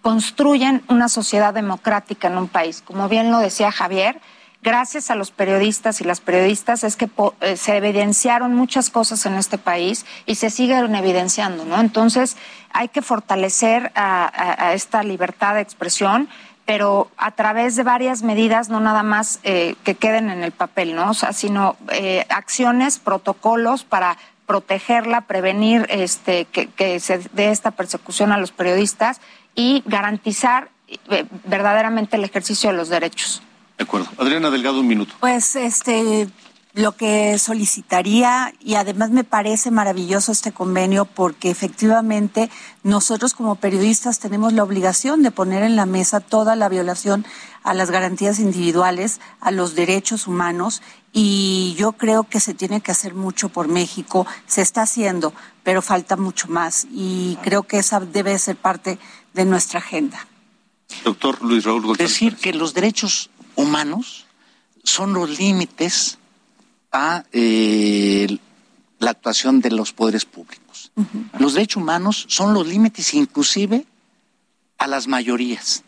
construyen una sociedad democrática en un país. Como bien lo decía Javier, gracias a los periodistas y las periodistas es que eh, se evidenciaron muchas cosas en este país y se siguen evidenciando, ¿no? Entonces hay que fortalecer a, esta libertad de expresión pero a través de varias medidas, no nada más eh, que queden en el papel, ¿no? O sea, sino eh, acciones, protocolos para protegerla, prevenir este, que, que, se dé esta persecución a los periodistas y garantizar eh, verdaderamente el ejercicio de los derechos. De acuerdo. Adriana Delgado, un minuto. Pues este lo que solicitaría y además me parece maravilloso este convenio porque efectivamente nosotros como periodistas tenemos la obligación de poner en la mesa toda la violación a las garantías individuales, a los derechos humanos y yo creo que se tiene que hacer mucho por México, se está haciendo, pero falta mucho más y creo que esa debe ser parte de nuestra agenda. Doctor Luis Raúl González. Decir que los derechos humanos son los límites a eh, la actuación de los poderes públicos. Uh -huh. Los derechos humanos son los límites inclusive a las mayorías,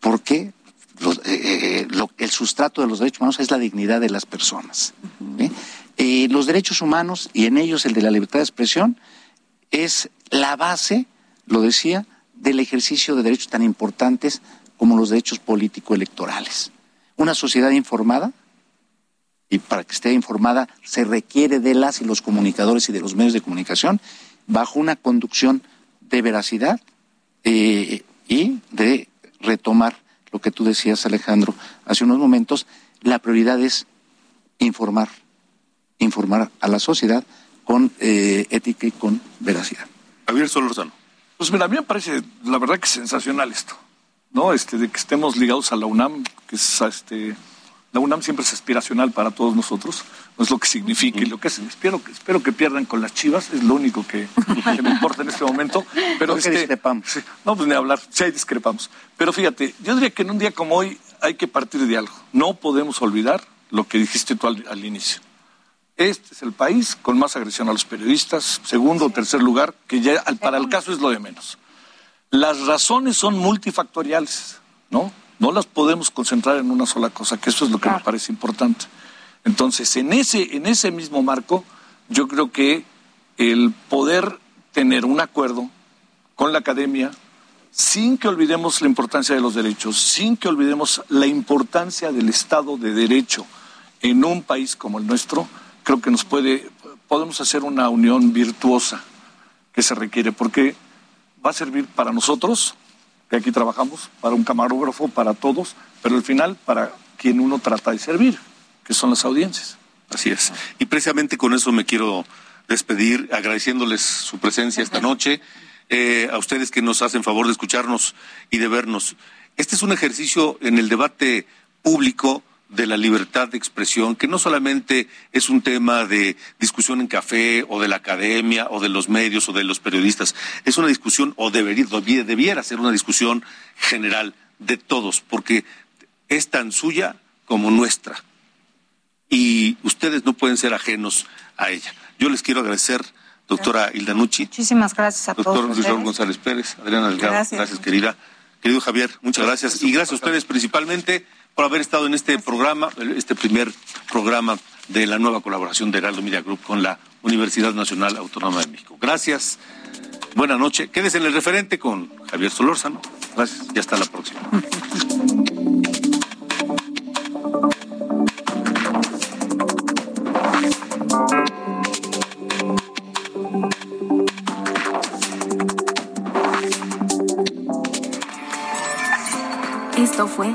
porque los, eh, lo, el sustrato de los derechos humanos es la dignidad de las personas. Uh -huh. eh, los derechos humanos, y en ellos el de la libertad de expresión, es la base, lo decía, del ejercicio de derechos tan importantes como los derechos político-electorales. Una sociedad informada y para que esté informada se requiere de las y los comunicadores y de los medios de comunicación bajo una conducción de veracidad eh, y de retomar lo que tú decías, Alejandro, hace unos momentos, la prioridad es informar, informar a la sociedad con eh, ética y con veracidad. Javier Solorzano. Pues mira, a mí me parece, la verdad que sensacional esto, ¿no? Este, de que estemos ligados a la UNAM, que es este La UNAM siempre es aspiracional para todos nosotros, no es lo que significa y lo que es. Espero, espero que pierdan con las chivas, es lo único que, me importa en este momento. Pero este, discrepamos. no, pues ni hablar, sí, discrepamos. Pero fíjate, yo diría que en un día como hoy hay que partir de algo. No podemos olvidar lo que dijiste tú al, inicio. Este es el país con más agresión a los periodistas, segundo o tercer lugar, que ya para el caso es lo de menos. Las razones son multifactoriales, ¿no? No las podemos concentrar en una sola cosa, que eso es lo que me parece importante. Entonces, en ese, en ese mismo marco, yo creo que el poder tener un acuerdo con la academia, sin que olvidemos la importancia de los derechos, sin que olvidemos la importancia del Estado de Derecho en un país como el nuestro, creo que nos puede, podemos hacer una unión virtuosa que se requiere, porque va a servir para nosotros, que aquí trabajamos, para un camarógrafo, para todos, pero al final para quien uno trata de servir, que son las audiencias. Así es. Y precisamente con eso me quiero despedir, agradeciéndoles su presencia esta noche, eh, a ustedes que nos hacen favor de escucharnos y de vernos. Este es un ejercicio en el debate público de la libertad de expresión, que no solamente es un tema de discusión en café o de la academia o de los medios o de los periodistas, es una discusión o debería, debiera ser una discusión general de todos, porque es tan suya como nuestra y ustedes no pueden ser ajenos a ella. Yo les quiero agradecer, doctora Hilda Nucci. Muchísimas gracias a doctor todos. Doctor González Pérez, Adriana Delgado, gracias. gracias querida. Querido Javier, muchas gracias. Y gracias a ustedes principalmente por haber estado en este programa, este primer programa de la nueva colaboración de Heraldo Media Group con la Universidad Nacional Autónoma de México. Gracias. Buenas noches. Quédese en el referente con Javier Solórzano. Gracias y hasta la próxima. Esto fue